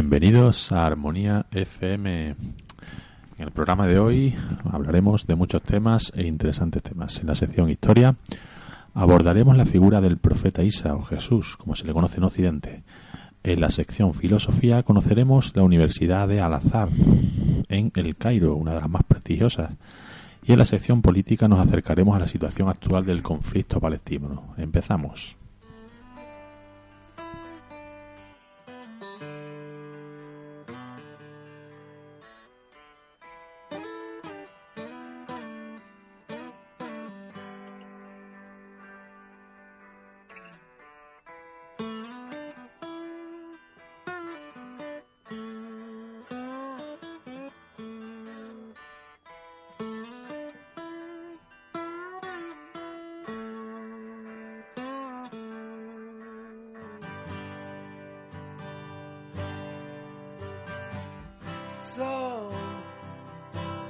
Bienvenidos a Armonía FM. En el programa de hoy hablaremos de muchos temas e interesantes temas. En la sección Historia abordaremos la figura del profeta Isa o Jesús, como se le conoce en Occidente. En la sección Filosofía conoceremos la Universidad de Al-Azhar en El Cairo, una de las más prestigiosas. Y en la sección Política nos acercaremos a la situación actual del conflicto palestino. Empezamos.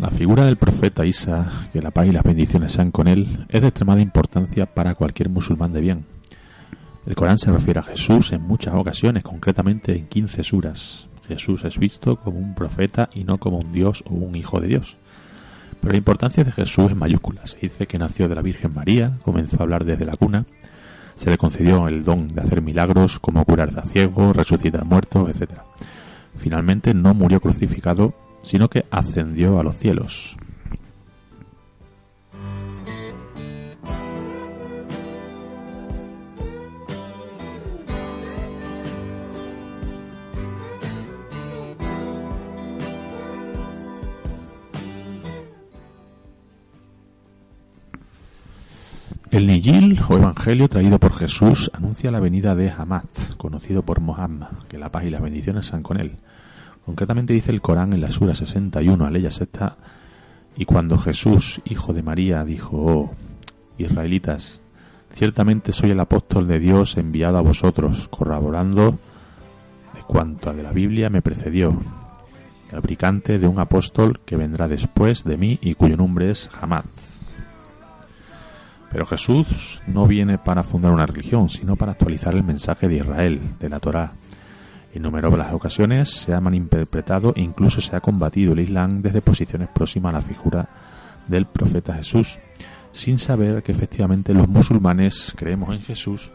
La figura del profeta Isa, que la paz y las bendiciones sean con él, es de extremada importancia para cualquier musulmán de bien. El Corán se refiere a Jesús en muchas ocasiones, concretamente en 15 suras. Jesús es visto como un profeta y no como un Dios o un hijo de Dios. Pero la importancia de Jesús es mayúscula. Se dice que nació de la Virgen María, comenzó a hablar desde la cuna, se le concedió el don de hacer milagros como curar a ciegos, resucitar muertos, etc. Finalmente no murió crucificado, sino que ascendió a los cielos. El Nijil o Evangelio traído por Jesús anuncia la venida de Hamad, conocido por Mohammed, que la paz y las bendiciones sean con él. Concretamente dice el Corán en la Sura 61, aleya sexta, y cuando Jesús, hijo de María, dijo, oh, israelitas, ciertamente soy el apóstol de Dios enviado a vosotros, corroborando de cuanto a de la Biblia me precedió, el fabricante de un apóstol que vendrá después de mí y cuyo nombre es Hamad. Pero Jesús no viene para fundar una religión, sino para actualizar el mensaje de Israel, de la Torá. En numerosas ocasiones se ha malinterpretado e incluso se ha combatido el Islam desde posiciones próximas a la figura del profeta Jesús, sin saber que efectivamente los musulmanes creemos en Jesús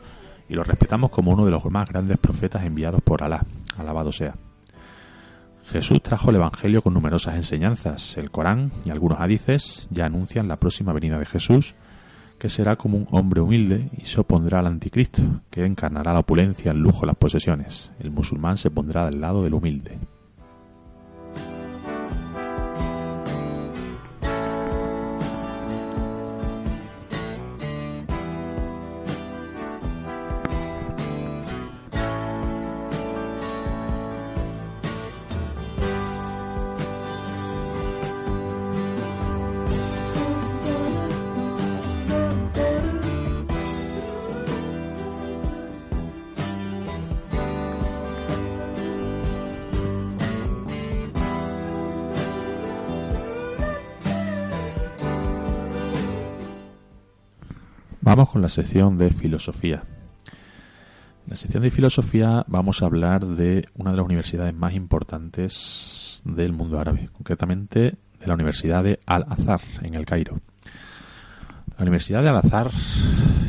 y lo respetamos como uno de los más grandes profetas enviados por Alá, alabado sea. Jesús trajo el Evangelio con numerosas enseñanzas. El Corán y algunos hadices ya anuncian la próxima venida de Jesús, que será como un hombre humilde y se opondrá al anticristo, que encarnará la opulencia, el lujo, las posesiones. El musulmán se pondrá del lado del humilde. Vamos con la sección de filosofía. En la sección de filosofía vamos a hablar de una de las universidades más importantes del mundo árabe, concretamente de la Universidad de Al-Azhar en el Cairo. La Universidad de Al-Azhar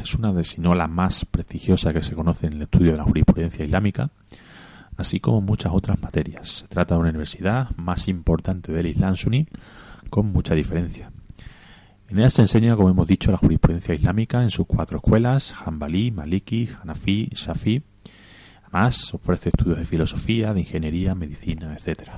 es una de, si no la más prestigiosa que se conoce en el estudio de la jurisprudencia islámica, así como muchas otras materias. Se trata de una universidad más importante del Islam suní, con mucha diferencia. En ella se enseña, como hemos dicho, la jurisprudencia islámica en sus cuatro escuelas, Hanbali, Maliki, Hanafi, Shafi. Además, ofrece estudios de filosofía, de ingeniería, medicina, etc.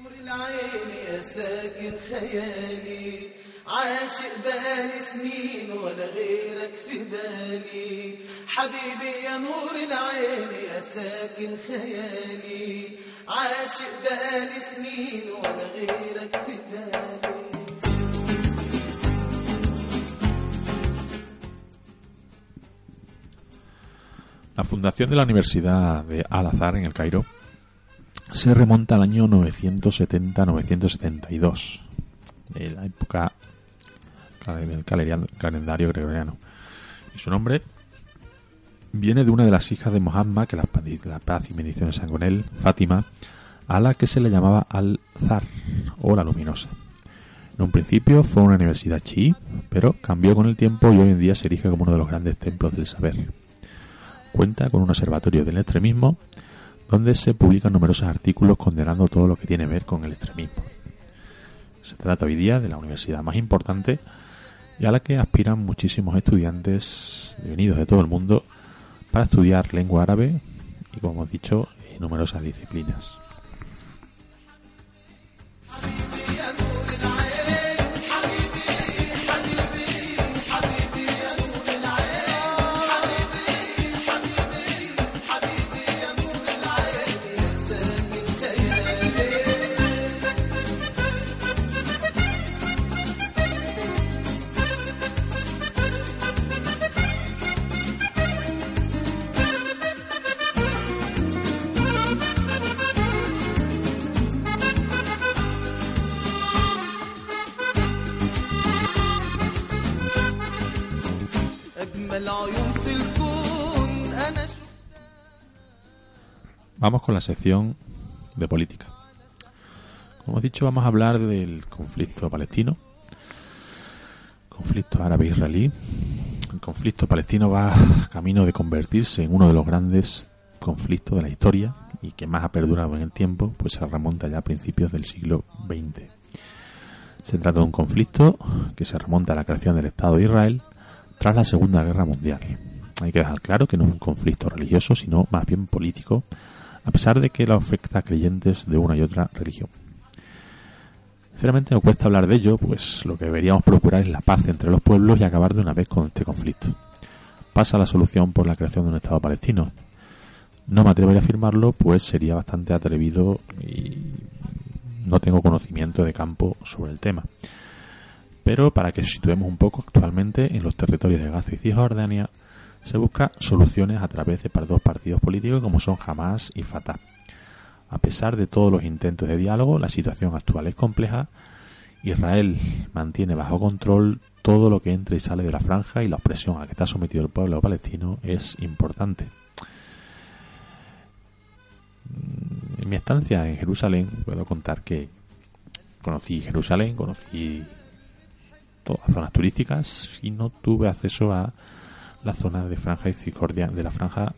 نور العين يا ساكن خيالي عاشق بقالي سنين ولا غيرك في بالي حبيبي يا نور العين يا ساكن خيالي عاشق بقالي سنين ولا غيرك في بالي La fundación de la Universidad de Al-Azhar en el Cairo se remonta al año 970-972, de la época del calendario gregoriano. Y su nombre viene de una de las hijas de Muhammad, que la, la paz y bendiciones sean con él, Fátima, a la que se le llamaba Al-Zar, o la luminosa. En un principio fue una universidad chií, pero cambió con el tiempo y hoy en día se erige como uno de los grandes templos del saber. Cuenta con un observatorio del extremismo donde se publican numerosos artículos condenando todo lo que tiene que ver con el extremismo. Se trata hoy día de la universidad más importante y a la que aspiran muchísimos estudiantes venidos de todo el mundo para estudiar lengua árabe y, como hemos dicho, numerosas disciplinas. Vamos con la sección de política. Como hemos dicho, vamos a hablar del conflicto palestino, conflicto árabe-israelí. El conflicto palestino va camino de convertirse en uno de los grandes conflictos de la historia y que más ha perdurado en el tiempo, pues se remonta ya a principios del siglo XX. Se trata de un conflicto que se remonta a la creación del Estado de Israel tras la Segunda Guerra Mundial. Hay que dejar claro que no es un conflicto religioso, sino más bien político, a pesar de que lo afecta a creyentes de una y otra religión. Sinceramente no cuesta hablar de ello, pues lo que deberíamos procurar es la paz entre los pueblos y acabar de una vez con este conflicto. Pasa la solución por la creación de un Estado palestino. No me atrevería a afirmarlo, pues sería bastante atrevido y no tengo conocimiento de campo sobre el tema. Pero para que situemos un poco actualmente en los territorios de Gaza y Cisjordania, se busca soluciones a través de dos partidos políticos como son Hamas y Fatah. A pesar de todos los intentos de diálogo, la situación actual es compleja. Israel mantiene bajo control todo lo que entra y sale de la franja y la opresión a que está sometido el pueblo palestino es importante. En mi estancia en Jerusalén puedo contar que conocí Jerusalén, conocí todas zonas turísticas y no tuve acceso a la zona de franja y Cisjordania, de la franja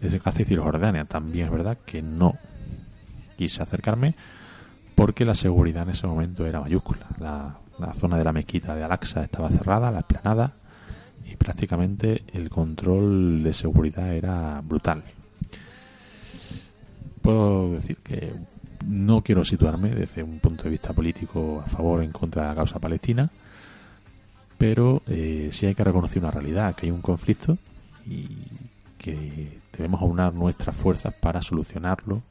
de Gaza y Cisjordania. También es verdad que no quise acercarme porque la seguridad en ese momento era mayúscula. La, zona de la mezquita de Al-Aqsa estaba cerrada, la esplanada, y prácticamente el control de seguridad era brutal. Puedo decir que no quiero situarme desde un punto de vista político a favor o en contra de la causa palestina, pero eh, sí hay que reconocer una realidad, que hay un conflicto y que debemos aunar nuestras fuerzas para solucionarlo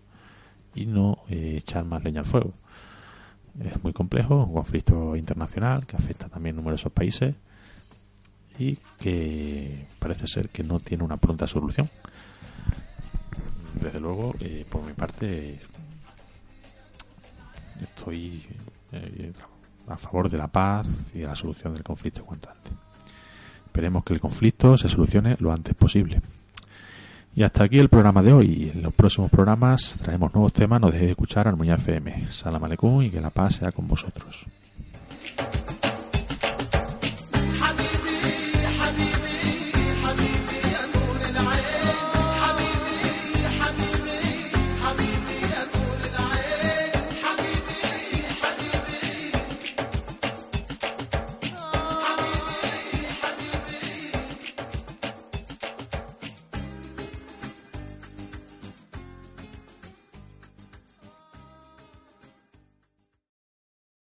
y no eh, echar más leña al fuego. Es muy complejo, un conflicto internacional que afecta también a numerosos países y que parece ser que no tiene una pronta solución. Desde luego, eh, por mi parte, estoy eh, a favor de la paz y de la solución del conflicto cuanto antes. Esperemos que el conflicto se solucione lo antes posible. Y hasta aquí el programa de hoy. En los próximos programas traemos nuevos temas. No dejéis de escuchar Armonía FM. Salam aleikum y que la paz sea con vosotros.